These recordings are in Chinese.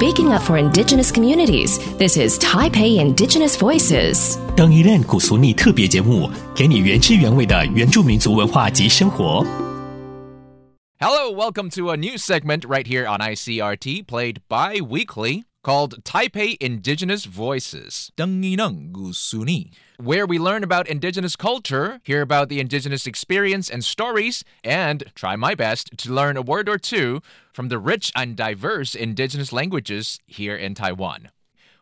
speaking up for Indigenous communities. This is Taipei Indigenous Voices. 登伊链古俗逆特别节目，给你原汁原味的原住民族文化及生活。 Hello, welcome to a new segment right here on ICRT, played bi weekly, called Taipei Indigenous Voices, where we learn about Indigenous culture, hear about the Indigenous experience and stories, and try my best to learn a word or two from the rich and diverse Indigenous languages here in Taiwan.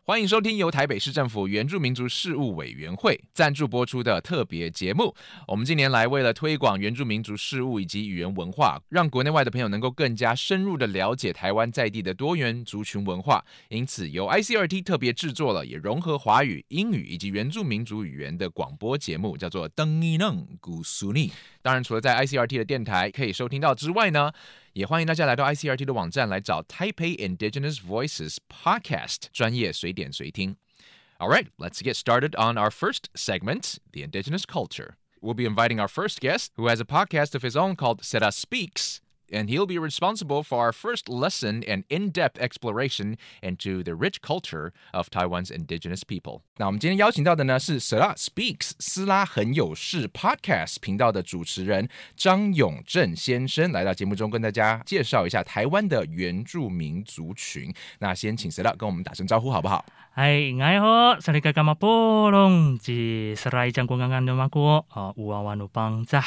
欢迎收听由台北市政府原住民族事务委员会赞助播出的特别节目。我们近年来为了推广原住民族事务以及语言文化，让国内外的朋友能够更加深入的了解台湾在地的多元族群文化，因此由 ICRT 特别制作了也融合华语、英语以及原住民族语言的广播节目，叫做《登一弄古苏尼》。当然，除了在 ICRT 的电台可以收听到之外呢，也欢迎大家来到 ICRT 的网站来找 Taipei Indigenous Voices Podcast 专业随点随听。All right, let's get started on our first segment, the Indigenous culture. We'll be inviting our first guest, who has a podcast of his own called Sera Speaks, and he'll be responsible for our first lesson and in-depth exploration into the rich culture of Taiwan's indigenous people. 那我们今天邀请到的呢是 Sera Speaks 斯拉很有事 Podcast 频道的主持人张永正先生，来到节目中跟大家介绍一下台湾的原住民族群。那先请 Sera 跟我们打声招呼好不好？嗨，爱好，萨利嘎嘎马波隆，吉斯拉伊将国刚刚的马国啊，乌瓦瓦努邦扎，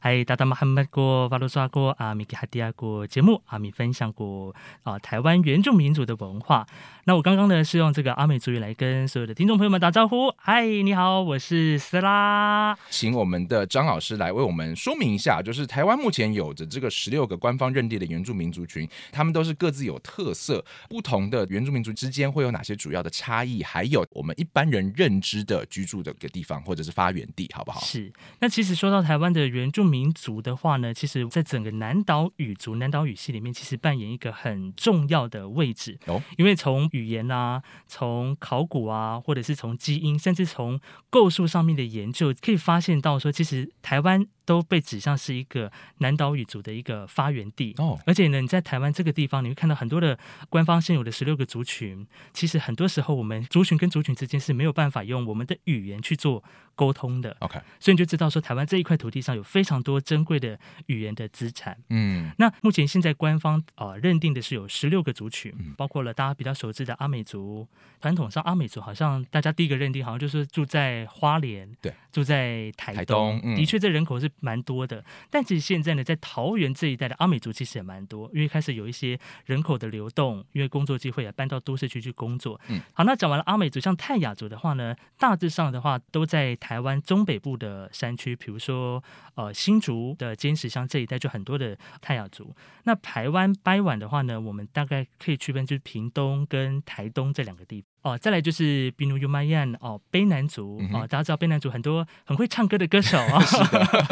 嗨，达达马罕默国、瓦鲁沙国阿米吉哈迪亚国节目，阿米分享过啊台湾原住民族的文化。那我刚刚呢是用这个阿美族语来跟所有的听众朋友们打招呼。嗨，你好，我是斯拉。请我们的张老师来为我们说明一下，就是台湾目前有着这个十六个官方认定的原住民族群，他们都是各自有特色，不同的原住民族之间会有哪些主要的差异？还有我们一般人认知的居住的个地方或者是发源地，好不好？是。那其实说到台湾的原住民族的话呢，其实在整个南岛语族、南岛语系里面，其实扮演一个很重要的位置哦。因为从语言啊，从考古啊，或者是从基因，甚至从构树上面的研究，可以发现到说，其实台湾都被指向是一个南岛语族的一个发源地哦。而且呢，你在台湾这个地方，你会看到很多的官方现有的十六个族群，其实很多时候我们族群跟族群之间是没有办法用我们的语言去做沟通的。OK，所以你就知道说，台湾这一块土地上有非常多珍贵的语言的资产。嗯，那目前现在官方啊、呃认定的是有十六个族群，嗯包括了大家比较熟知的阿美族。传统上阿美族好像大家第一个认定好像就是住在花莲，对，住在台台东嗯的确这人口是蛮多的。但其实现在呢，在桃园这一带的阿美族其实也蛮多，因为开始有一些人口的流动，因为工作机会也搬到都市区去工作。嗯，好，那讲完了阿美族，像泰雅族的话呢，大致上的话都在台湾中北部的山区，比如说呃新竹的尖石乡这一带就很多的泰雅族。那台湾掰碗的话呢，我们大概可以区分就是屏东跟台东这两个地方。哦，再来就是比努尤迈彦哦，卑南族哦，大家知道卑南族很多很会唱歌的歌手。啊，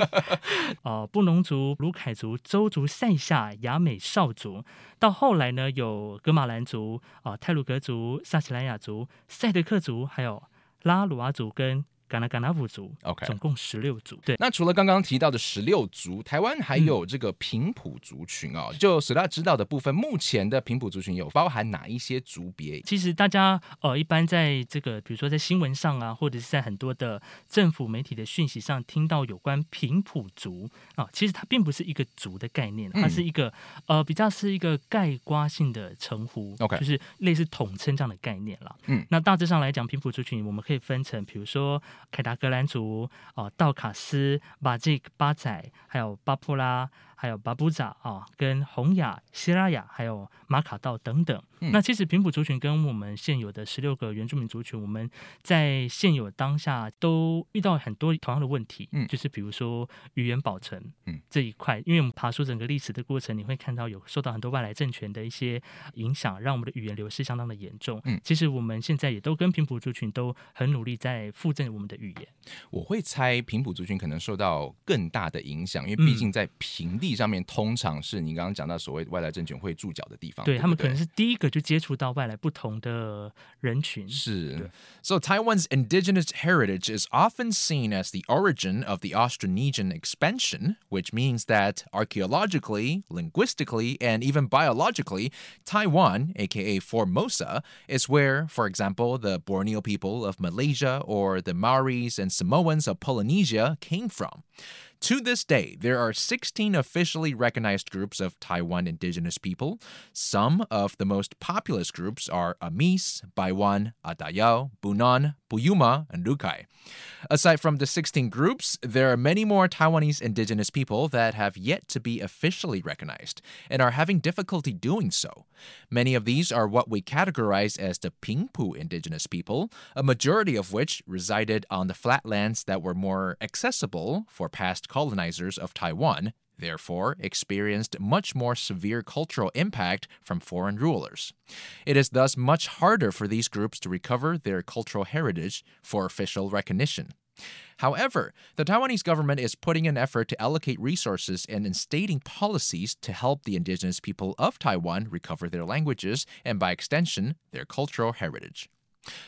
哦，布农族、卢凯族、周族、塞夏、雅美少族，到后来呢有格马兰族、啊、泰鲁格族、萨奇莱雅族、赛德克族，还有拉鲁阿族跟嘎纳嘎纳夫族 OK 总共十六族。对，那除了刚刚提到的十六族，台湾还有这个平埔族群哦。就史大知道的部分，目前的平埔族群有包含哪一些族别？其实大家呃，一般在这个，比如说在新闻上啊，或者是在很多的政府媒体的讯息上听到有关平埔族啊，其实它并不是一个族的概念，它嗯是一个、呃比较是一个概括性的称呼 OK 就是类似统称这样的概念啦。嗯那大致上来讲，平埔族群我们可以分成，比如说凯达格兰族、哦、道卡斯、巴吉巴仔，还有巴布拉。还有巴布扎啊，跟洪雅、希拉雅，还有马卡道等等。嗯那其实平埔族群跟我们现有的十六个原住民族群，我们在现有当下都遇到很多同样的问题，嗯就是比如说语言保存，嗯这一块，因为我们爬出整个历史的过程，你会看到有受到很多外来政权的一些影响，让我们的语言流失相当的严重。嗯其实我们现在也都跟平埔族群都很努力在复振我们的语言。我会猜平埔族群可能受到更大的影响，因为毕竟在平地 地上面通常是你刚刚讲到所谓外来政权会驻脚的地方，不对他们可能是第一个就接触到外来不同的人群。是 So, Taiwan's indigenous heritage is often seen as the origin of the Austronesian expansion, which means that archaeologically, linguistically, and even biologically, Taiwan, aka Formosa, is where, for example, the Borneo people of Malaysia or the Maoris and Samoans of Polynesia came from. To this day, there are 16 officially recognized groups of Taiwan indigenous people. Some of the most populous groups are Amis, Baiwan, Atayao, Bunan, Puyuma, and Lukai. Aside from the 16 groups, there are many more Taiwanese indigenous people that have yet to be officially recognized and are having difficulty doing so. Many of these are what we categorize as the Pingpu indigenous people, a majority of which resided on the flatlands that were more accessible for past colonizers of Taiwan, therefore experienced much more severe cultural impact from foreign rulers. It is thus much harder for these groups to recover their cultural heritage for official recognition. However, the Taiwanese government is putting an effort to allocate resources and instating policies to help the indigenous people of Taiwan recover their languages and, by extension, their cultural heritage.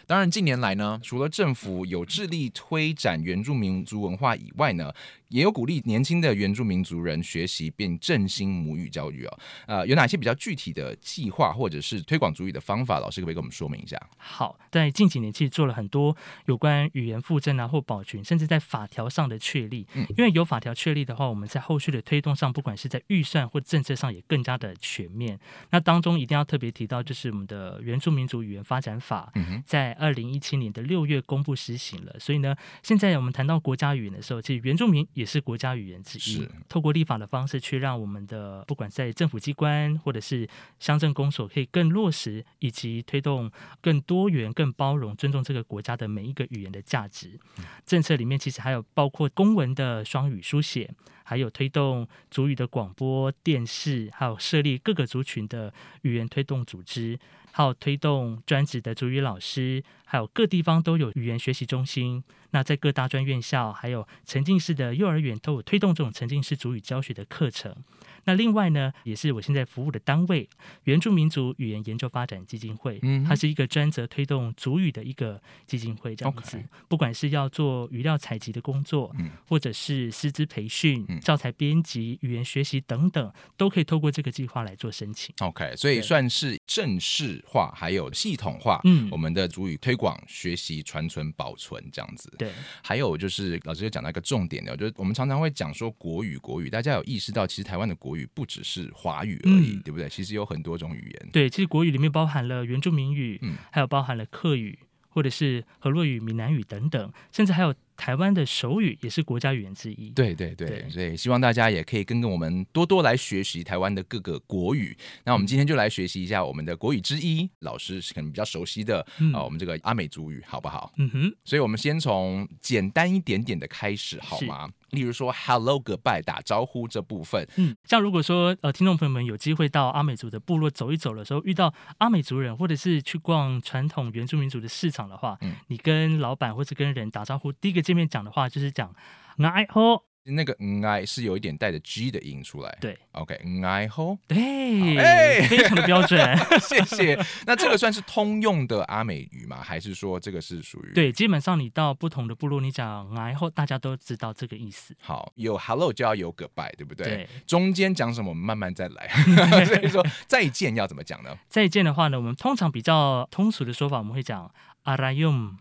当然，近年来呢，除了政府有致力推展原住民族文化以外呢，也有鼓励年轻的原住民族人学习并振兴母语教育哦。呃，有哪些比较具体的计划或者是推广族语的方法？老师可不可以跟我们说明一下？好，在近几年其实做了很多有关语言复振啊或保全，甚至在法条上的确立。嗯，因为有法条确立的话，我们在后续的推动上，不管是在预算或政策上，也更加的全面。那当中一定要特别提到，就是我们的原住民族语言发展法。嗯哼。在二零一七年的六月公布实行了，所以呢，现在我们谈到国家语言的时候，其实原住民也是国家语言之一。是透过立法的方式，去让我们的不管在政府机关或者是乡镇公所，可以更落实以及推动更多元、更包容、尊重这个国家的每一个语言的价值。政策里面其实还有包括公文的双语书写，还有推动族语的广播电视，还有设立各个族群的语言推动组织。好推动专职的主语老师，还有各地方都有语言学习中心。那在各大专院校，还有沉浸式的幼儿园，都有推动这种沉浸式主语教学的课程。那另外呢，也是我现在服务的单位——原住民族语言研究发展基金会，嗯，它是一个专责推动主语的一个基金会，这样子。不管是要做语料采集的工作，嗯，或者是师资培训、教材编辑、语言学习等等，都可以透过这个计划来做申请。OK，所以算是正式化，还有系统化，嗯，我们的主语推广、学习、传承、保存这样子。对，还有就是老师又讲到一个重点的，就是我们常常会讲说国语，国语，大家有意识到，其实台湾的国语。语不只是华语而已，对不对？其实有很多种语言。对，其实国语里面包含了原住民语，嗯，还有包含了客语，或者是河洛语、闽南语等等，甚至还有台湾的手语，也是国家语言之一。对对对，所以希望大家也可以跟跟我们多多来学习台湾的各个国语。那我们今天就来学习一下我们的国语之一，老师是可能比较熟悉的啊，我们这个阿美族语，好不好？嗯哼。所以我们先从简单一点点的开始，好吗？例如说，hello goodbye 打招呼这部分，嗯，像如果说呃，听众朋友们有机会到阿美族的部落走一走的时候，遇到阿美族人，或者是去逛传统原住民族的市场的话，嗯，你跟老板或者跟人打招呼，第一个见面讲的话就是讲爱好。那个嗯，i 是有一点带着 g 的音出来。对，OK，嗯，i 吼，对，哎，非常的标准，谢谢。那这个算是通用的阿美语吗？还是说这个是属于？对，基本上你到不同的部落，你讲哎后，大家都知道这个意思。好，有 hello 就要有 goodbye，对不对？对。中间讲什么，我们慢慢再来。所以说再见要怎么讲呢？再见的话呢，我们通常比较通俗的说法，我们会讲阿拉用。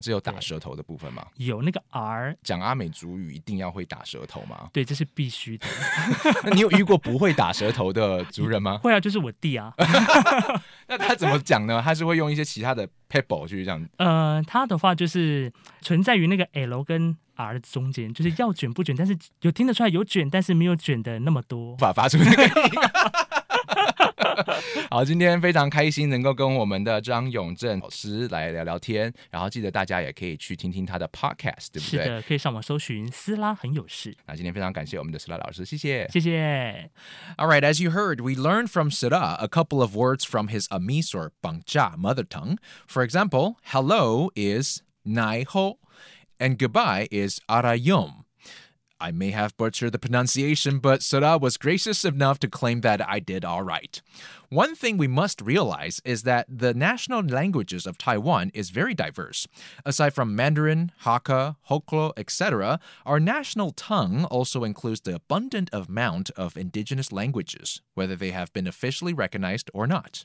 只有打舌头的部分吗？有那个 R 讲阿美族语一定要会打舌头吗？对，这是必须的。那 你有遇过不会打舌头的族人吗？会啊，就是我弟啊。那他怎么讲呢？他是会用一些其他的 pebble 去这样。呃，他的话就是存在于那个 L 跟 R 中间，就是要卷不卷，但是有听得出来有卷，但是没有卷的那么多，无法发出那个音。好，今天非常开心能够跟我们的张永正老师来聊聊天，然后记得大家也可以去听听他的 podcast，对不对？是的，可以上网搜寻斯拉很有事。那今天非常感谢我们的斯拉老师，谢谢，谢谢。All right, as you heard, we learned from Sira a couple of words from his Amis or Bangcha mother tongue. For example, hello is nai ho, and goodbye is arayom. I may have butchered the pronunciation, but Sura was gracious enough to claim that I did all right. One thing we must realize is that the national languages of Taiwan is very diverse. Aside from Mandarin, Hakka, Hoklo, etc., our national tongue also includes the abundant amount of indigenous languages, whether they have been officially recognized or not.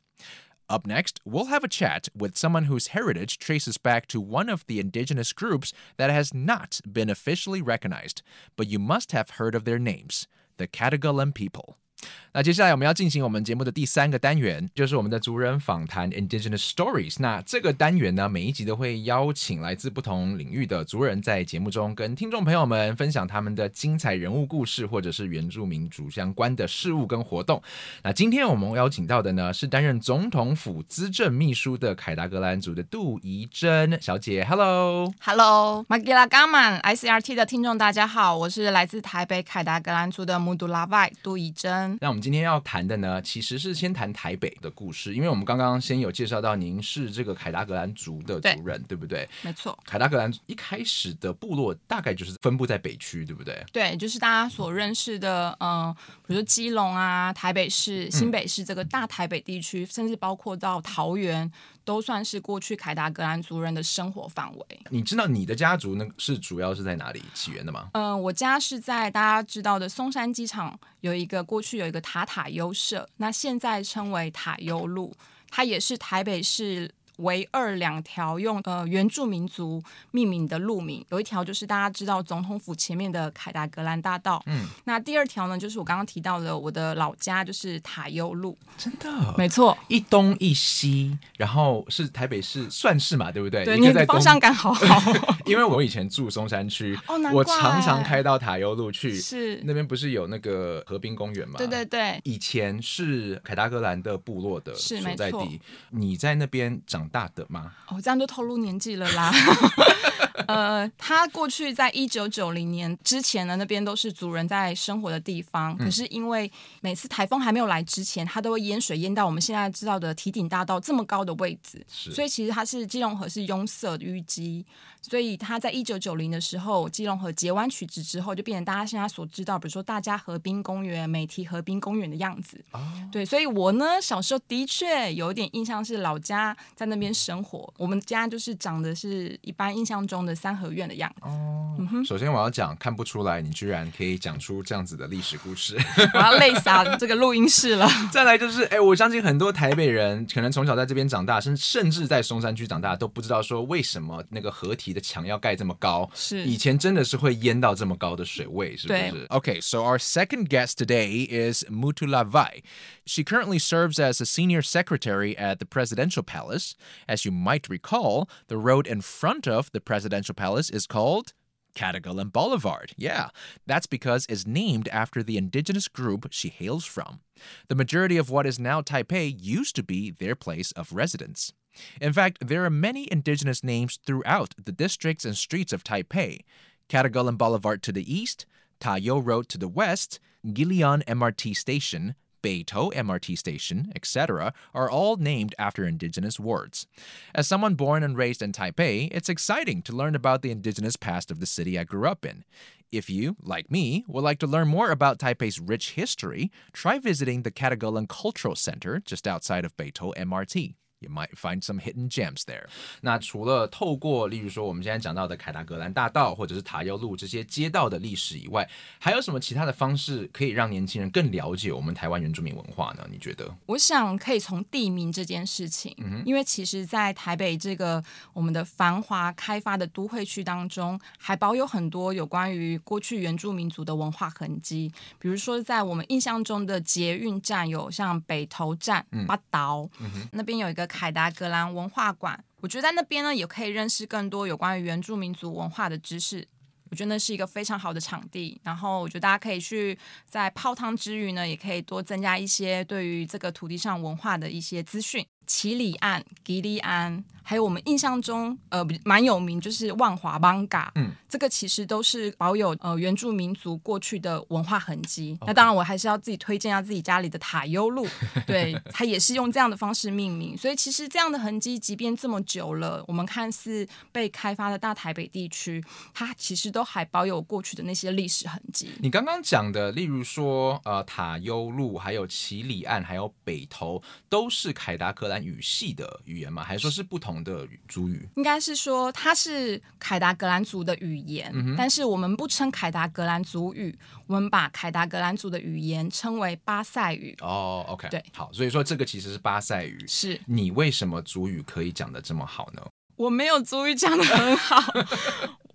Up next, we'll have a chat with someone whose heritage traces back to one of the indigenous groups that has not been officially recognized, but you must have heard of their names the Katagalan people. 那接下来我们要进行我们节目的第三个单元，就是我们的族人访谈 （Indigenous Stories）。那这个单元呢，每一集都会邀请来自不同领域的族人，在节目中跟听众朋友们分享他们的精彩人物故事，或者是原住民族相关的事物跟活动。那今天我们邀请到的呢，是担任总统府资政秘书的凯达格兰族的杜怡珍小姐。Hello，Hello，Magila Gaman，ICRT 的听众大家好，我是来自台北凯达格兰族的穆杜拉外杜怡珍。那我们今天要谈的呢，其实是先谈台北的故事，因为我们刚刚先有介绍到您是这个凯达格兰族的族人，对不对？没错，凯达格兰一开始的部落大概就是分布在北区，对不对？对，就是大家所认识的，嗯，比如说基隆啊、台北市、新北市这个大台北地区，甚至包括到桃园。都算是过去凯达格兰族人的生活范围。你知道你的家族呢是主要是在哪里起源的吗？嗯，我家是在大家知道的松山机场有一个过去有一个塔塔优社，那现在称为塔优路，它也是台北市。唯二两条用呃原住民族命名的路名，有一条就是大家知道总统府前面的凯达格兰大道。嗯，那第二条呢，就是我刚刚提到的我的老家，就是塔悠路。真的，没错，一东一西，然后是台北市算是嘛，对不对？对，你方向感好好。因为我以前住松山区，我常常开到塔悠路去。是那边不是有那个河滨公园吗？对对对，以前是凯达格兰的部落的所在地。你在那边长。大的吗？哦，这样就透露年纪了啦。呃，他过去在一九九零年之前呢，那边都是族人在生活的地方。可是因为每次台风还没有来之前，它都会淹水淹到我们现在知道的提顶大道这么高的位置，所以其实它是基隆河是拥塞淤积。所以他在一九九零的时候，基隆河截弯取直之后，就变成大家现在所知道，比如说大家河滨公园、美堤河滨公园的样子。哦，对，所以我呢小时候的确有一点印象是老家在那边生活，我们家就是长的是一般印象中的三合院的样子。哦，首先我要讲，看不出来你居然可以讲出这样子的历史故事，我要累死这个录音室了。再来就是，哎，我相信很多台北人可能从小在这边长大，甚甚至在松山区长大，都不知道说为什么那个河堤。的墙要盖这么高，是以前真的是会淹到这么高的水位，是不是？Okay, so our second guest today is Mutula Vai. She currently serves as a senior secretary at the presidential palace. As you might recall, the road in front of the presidential palace is called Catagalan Boulevard. Yeah, that's because it's named after the indigenous group she hails from. The majority of what is now Taipei used to be their place of residence. In fact, there are many indigenous names throughout the districts and streets of Taipei. Catagulan Boulevard to the east, Tayo Road to the west, Gilian MRT Station, Beito MRT Station, etc., are all named after indigenous words. As someone born and raised in Taipei, it's exciting to learn about the indigenous past of the city I grew up in. If you, like me, would like to learn more about Taipei's rich history, try visiting the Catagulan Cultural Center just outside of Beito MRT. You might find some hidden gems there。那除了透过，例如说我们现在讲到的凯达格兰大道或者是塔悠路这些街道的历史以外，还有什么其他的方式可以让年轻人更了解我们台湾原住民文化呢？你觉得？我想可以从地名这件事情，因为其实，在台北这个我们的繁华开发的都会区当中，还保有很多有关于过去原住民族的文化痕迹。比如说，在我们印象中的捷运站，有像北投站、八岛那边有一个。凯达格兰文化馆，我觉得在那边呢，也可以认识更多有关于原住民族文化的知识。我觉得那是一个非常好的场地。然后，我觉得大家可以去在泡汤之余呢，也可以多增加一些对于这个土地上文化的一些资讯。奇里岸、吉利安。还有我们印象中，呃，蛮有名就是万华邦嘎，嗯，这个其实都是保有呃原住民族过去的文化痕迹。那当然，我还是要自己推荐一下自己家里的塔悠路，对，它也是用这样的方式命名。所以其实这样的痕迹，即便这么久了，我们看似被开发的大台北地区，它其实都还保有过去的那些历史痕迹。你刚刚讲的，例如说呃塔悠路，还有奇里岸，还有北投，都是凯达格兰语系的语言吗？还是说是不同？的族语应该是说它是凯达格兰族的语言，但是我们不称凯达格兰族语，我们把凯达格兰族的语言称为巴塞语。哦，OK，对，好，所以说这个其实是巴塞语。是你为什么族语可以讲的这么好呢？我没有族语讲的很好。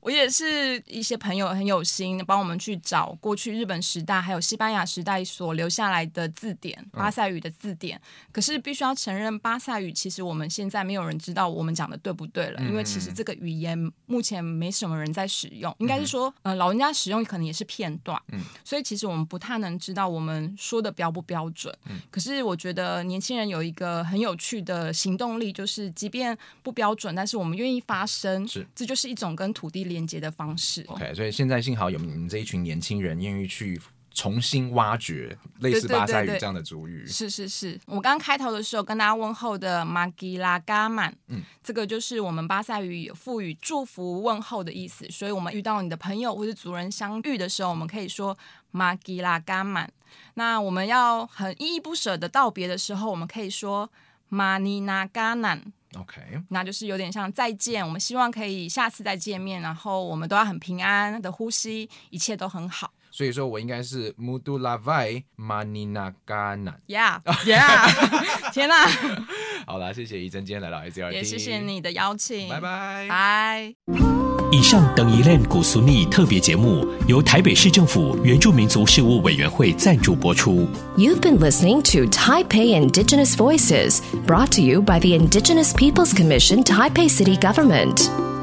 我也是一些朋友很有心，帮我们去找过去日本时代还有西班牙时代所留下来的字典，巴塞语的字典。可是必须要承认，巴塞语其实我们现在没有人知道我们讲的对不对了，因为其实这个语言目前没什么人在使用，应该是说，呃，老人家使用可能也是片段，嗯，所以其实我们不太能知道我们说的标不标准。嗯，可是我觉得年轻人有一个很有趣的行动力，就是即便不标准，但是我们愿意发声，是，这就是一种跟土地连。连接的方式。OK，所以现在幸好有你们这一群年轻人愿意去重新挖掘类似巴塞语这样的族语。是是是，我刚刚开头的时候跟大家问候的马吉拉嘎曼，嗯，这个就是我们巴塞语赋予祝福问候的意思。所以我们遇到你的朋友或是族人相遇的时候，我们可以说马吉拉嘎曼。那我们要很依依不舍的道别的时候，我们可以说马尼纳嘎南。OK，那就是有点像再见，我们希望可以下次再见面，然后我们都要很平安的呼吸，一切都很好。所以说我应该是 Mudu Lavai Maninagana。Yeah，Yeah，天哪！好啦，谢谢怡珍今天来到 S R T，也谢谢你的邀请，拜拜，拜。以上等一类古俗尼特别节目由台北市政府原住民族事务委员会赞助播出。You've been listening to Taipei Indigenous Voices, brought to you by the Indigenous Peoples Commission, Taipei City Government.